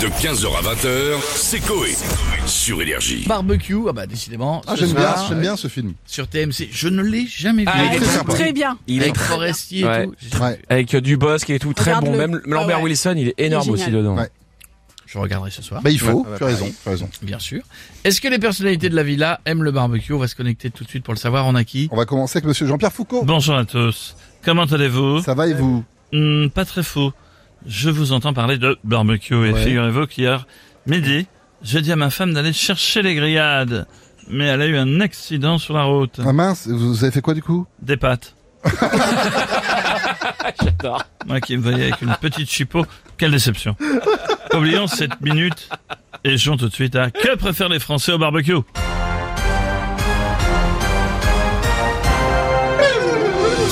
De 15h à 20h, c'est Coé. Sur Énergie. Barbecue, ah bah décidément. Ah, ce j'aime bien, soir, j'aime bien ce film. Sur TMC, je ne l'ai jamais vu. Ah, il est très très, sympa. très bien. Il est Avec très- Forestier Ouais. et tout. J'ai- Ouais. avec euh, Dubosc et tout, très bon. Même Lambert Ah ouais. Wilson, il est énorme Il est aussi génial. dedans. Ouais. Je regarderai ce soir, Bah, il faut, tu as raison, tu as raison. bien sûr. Est-ce que les personnalités de la villa aiment le barbecue? On va se connecter tout de suite pour le savoir. On a qui? On va commencer avec monsieur Jean-Pierre Foucault. Bonjour à tous. Comment allez-vous? Ça va et vous? Hmm, Pas très faux. Je vous entends parler de barbecue et Ouais. figurez-vous qu'hier midi, j'ai dit à ma femme d'aller chercher les grillades. Mais elle a eu un accident sur la route. Ah mince, vous avez fait quoi du coup? Des pâtes. J'adore. Moi qui me voyais avec une petite chipot. Quelle déception. Oublions cette minute et jouons tout de suite à Que préfèrent les Français au barbecue?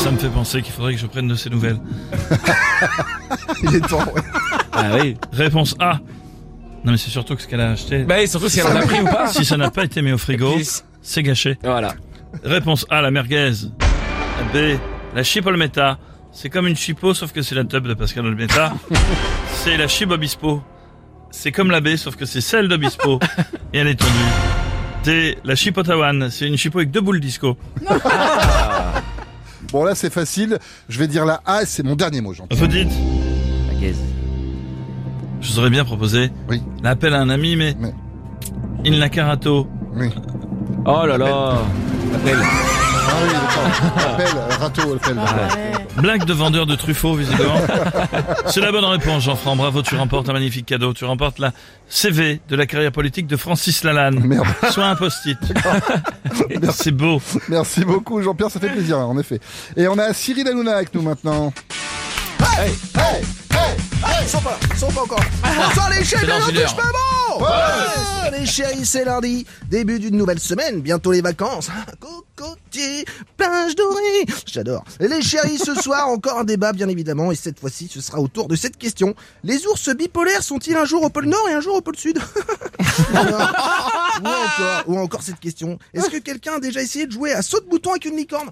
Ça me fait penser qu'il faudrait que je prenne de ces nouvelles. Il est temps, ouais. Ah oui. Réponse A. Non mais c'est surtout que ce qu'elle a acheté. Bah, et surtout si elle en a pris ou pas. Si ça n'a pas été mis au frigo, c'est gâché. Voilà. Réponse A, la merguez. B, la chipolmetta. C'est comme une chipo, sauf que c'est la tub de Pascal Olmeta. c'est la chibobispo. C'est comme la B, sauf que c'est celle d'Obispo. Et elle est tendue. D, la chipotawan. C'est une chipo avec deux boules disco. Bon là c'est facile, je vais dire la A, c'est mon dernier mot Jean-Pierre. Vous dites Je vous aurais bien proposé Oui. l'appel à un ami, mais... Mais- Il n'a qu'un râteau. Oui. Oh là là. Appel. Ah oui, d'accord. Appel, euh, râteau, appel. Blague de vendeur de Truffaut, visiblement. C'est la bonne réponse, Jean-Franc. Bravo, tu remportes un magnifique cadeau. Tu remportes la CV de la carrière politique de Francis Lalanne. Merde. Soit un post-it. C'est beau. Merci beaucoup Jean-Pierre, ça fait plaisir en effet. Et on a Cyril Hanouna avec nous maintenant. Hey, hey, hey, ils sont pas là, ils sont pas encore. Bonsoir les une touche heure. pas bon Les chéris, c'est lundi, début d'une nouvelle semaine, bientôt les vacances. Cocotier, plage dorée, j'adore. Les chéris, ce soir, encore un débat bien évidemment, et cette fois-ci, ce sera autour de cette question. Les ours bipolaires sont-ils un jour au pôle Nord et un jour au pôle Sud? Ou encore cette question. Est-ce que quelqu'un a déjà essayé de jouer à saut de bouton avec une licorne?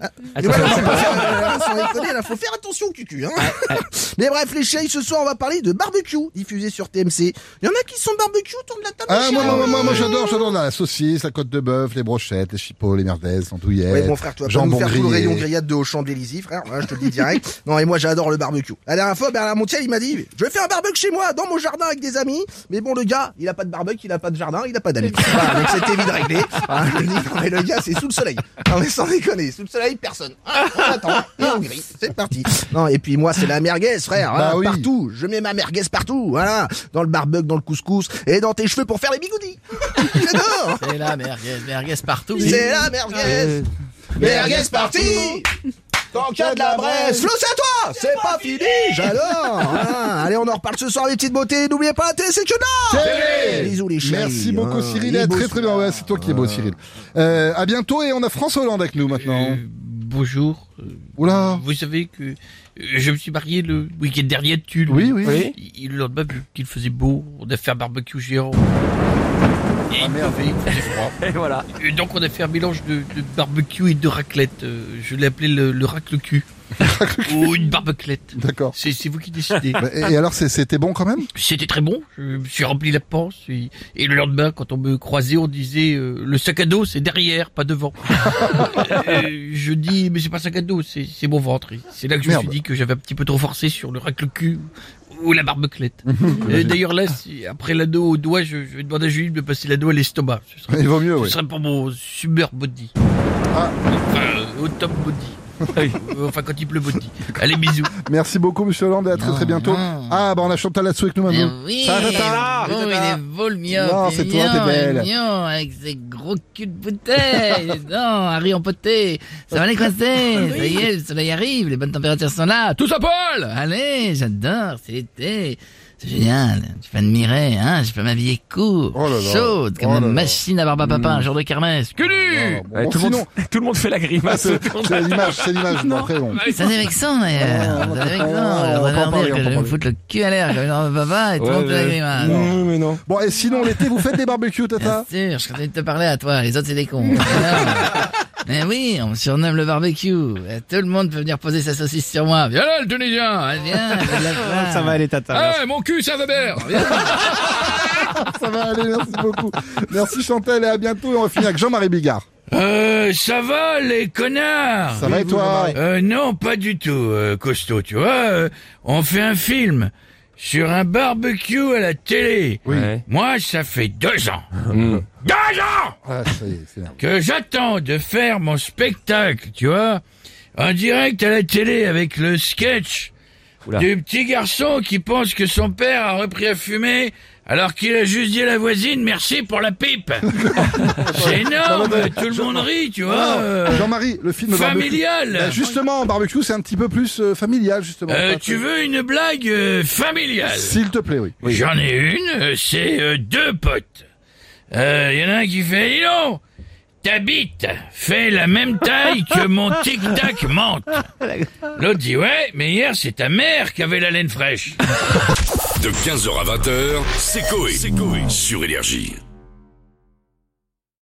Ah, mais voilà, faut pas faire- euh, sans déconner, là, faut faire attention au cucu, hein. Mais bref, les chéris, ce soir, on va parler de barbecue, diffusé sur TMC. Il y en a qui sont barbecue autour de la table. Ah les moi, chéris moi, moi, moi j'adore, j'adore la saucisse, la côte de bœuf, les brochettes, les chipots, les merguez, l'andouillette. Ouais, mon frère, tu vas jambon nous faire tout le grillé. rayon grillade de Auchan de l'Élysée, frère. Ouais, je te le dis direct. Non, et moi, j'adore le barbecue. La dernière fois, Bernard Montiel, il m'a dit, je vais faire un barbecue chez moi, dans mon jardin avec des amis. Mais bon, le gars, il a pas de barbecue, il a pas de jardin, il a pas d'amis. Voilà, donc c'était vite réglé. Ah, je le dis, non, mais le gars, c'est sous le soleil. Non, mais sans déconner, sous le soleil, personne. Ah, on attend, et on grille. C'est parti. Non, et puis moi, c'est la merguez, frère. Bah hein, oui. Partout. Je mets ma merguez partout. Voilà. Dans le barbecue, dans le couscous, et dans tes cheveux pour faire les bigoudis. J'adore. C'est la merguez, merguez partout. C'est la merguez. Merguez parti Tant qu'il y a de la braise Flo, c'est à toi C'est pas fini J'adore Hein, Allez, on en reparle ce soir, les petites beautés. N'oubliez pas, la télé, c'est que Bisous, les chéris. Merci beaucoup Hein, Cyril, très très bien, ouais, c'est toi qui es beau Cyril. Euh, à bientôt et on a François Hollande avec nous maintenant. Euh, bonjour. Euh, Oula Vous savez que euh, je me suis marié le week-end dernier de Tulle. Oui, oui. Oui. Il le lendemain, vu qu'il faisait beau, on a fait un barbecue géant. Et faisait froid. Et voilà. Et donc on a fait un mélange de, de barbecue et de raclette. Euh, je l'ai appelé le, le racle cul. Ou une barbeclette. D'accord. C'est c'est vous qui décidez. Bah, Et, et alors c'était bon quand même? C'était très bon. Je me suis rempli la panse. Et, et le lendemain, quand on me croisait, on disait euh, le sac à dos, c'est derrière, pas devant. Euh, je dis mais c'est pas sac à dos, c'est mon ventre. C'est là que je Merde. me suis dit que j'avais un petit peu trop forcé sur le racle cul ou la barbeclette. Et D'ailleurs là, si- après l'anneau au doigt, je, je vais demander à Julie de passer l'anneau à l'estomac. Ce serait, Il vaut mieux, ce oui. serait pour mon super body. Ah. Enfin, au top body. Euh, enfin, quand il pleut body. Allez, bisous. Merci beaucoup Monsieur Hollande et à très très bientôt. non. Ah bah on a Chantal là-dessous avec nous Eh maintenant. oui, Ça va, Tata bon, il est beau le mien. Non, c'est toi, t'es belle. Mignon, avec ses gros culs de bouteille. non, Harry empoté. Ça va les coincer. Ça y est, le soleil arrive, les bonnes températures sont là. Tous à poil. Allez, j'adore, c'est l'été. C'est génial. Je peux admirer, hein. Je peux m'habiller court, Oh là là. chaude, comme Oh là une là. machine à barbe à papa, un jour de kermesse. Que nu! Bon, Ouais, bon, tout, le sinon, monde, tout le monde fait la ah, grimace. c'est c'est l'image, c'est l'image. Bon, Après bon. Ça c'est vexant d'ailleurs. c'est vexant. on va dire on que je pas me foutre le cul à l'air comme une barbe à papa et tout le monde fait la grimace. Non, mais non. Bon et sinon l'été vous faites des barbecues Bien Tata sûr, je train de te parler à toi, les autres c'est des cons. Mais oui, on me surnomme le barbecue. Tout le monde peut venir poser sa saucisse sur moi. Viens là, le Tunisien. Ah, Viens, la place. Ça va aller, tata. Ah, mon cul, ça va bien. Ça va aller, merci beaucoup. Merci Chantal et à bientôt. Et on va finir avec Jean-Marie Bigard. Euh, ça va les connards? Ça va et toi? Euh, non, pas du tout, euh, costaud, tu vois. euh, on fait un film sur un barbecue à la télé. Oui. Ouais. Moi, ça fait deux ans. Ans Ah, que j'attends de faire mon spectacle, tu vois, en direct à la télé avec le sketch Oula. du petit garçon qui pense que son père a repris à fumer alors qu'il a juste dit à la voisine merci pour la pipe. C'est énorme, tout le monde rit, tu vois. Euh, Jean-Marie, le film barbecue. familial. Bah, justement, barbecue, c'est un petit peu plus euh, familial, justement. Euh, Pas tu très- veux une blague euh, familiale S'il te plaît, oui. J'en ai une, euh, c'est euh, deux potes. Il y en a un qui fait, dis donc, ta bite fait la même taille que mon tic-tac menthe. L'autre dit, ouais, mais hier c'est ta mère qui avait la laine fraîche. De 15h à 20h, c'est Coé. Sur Énergie.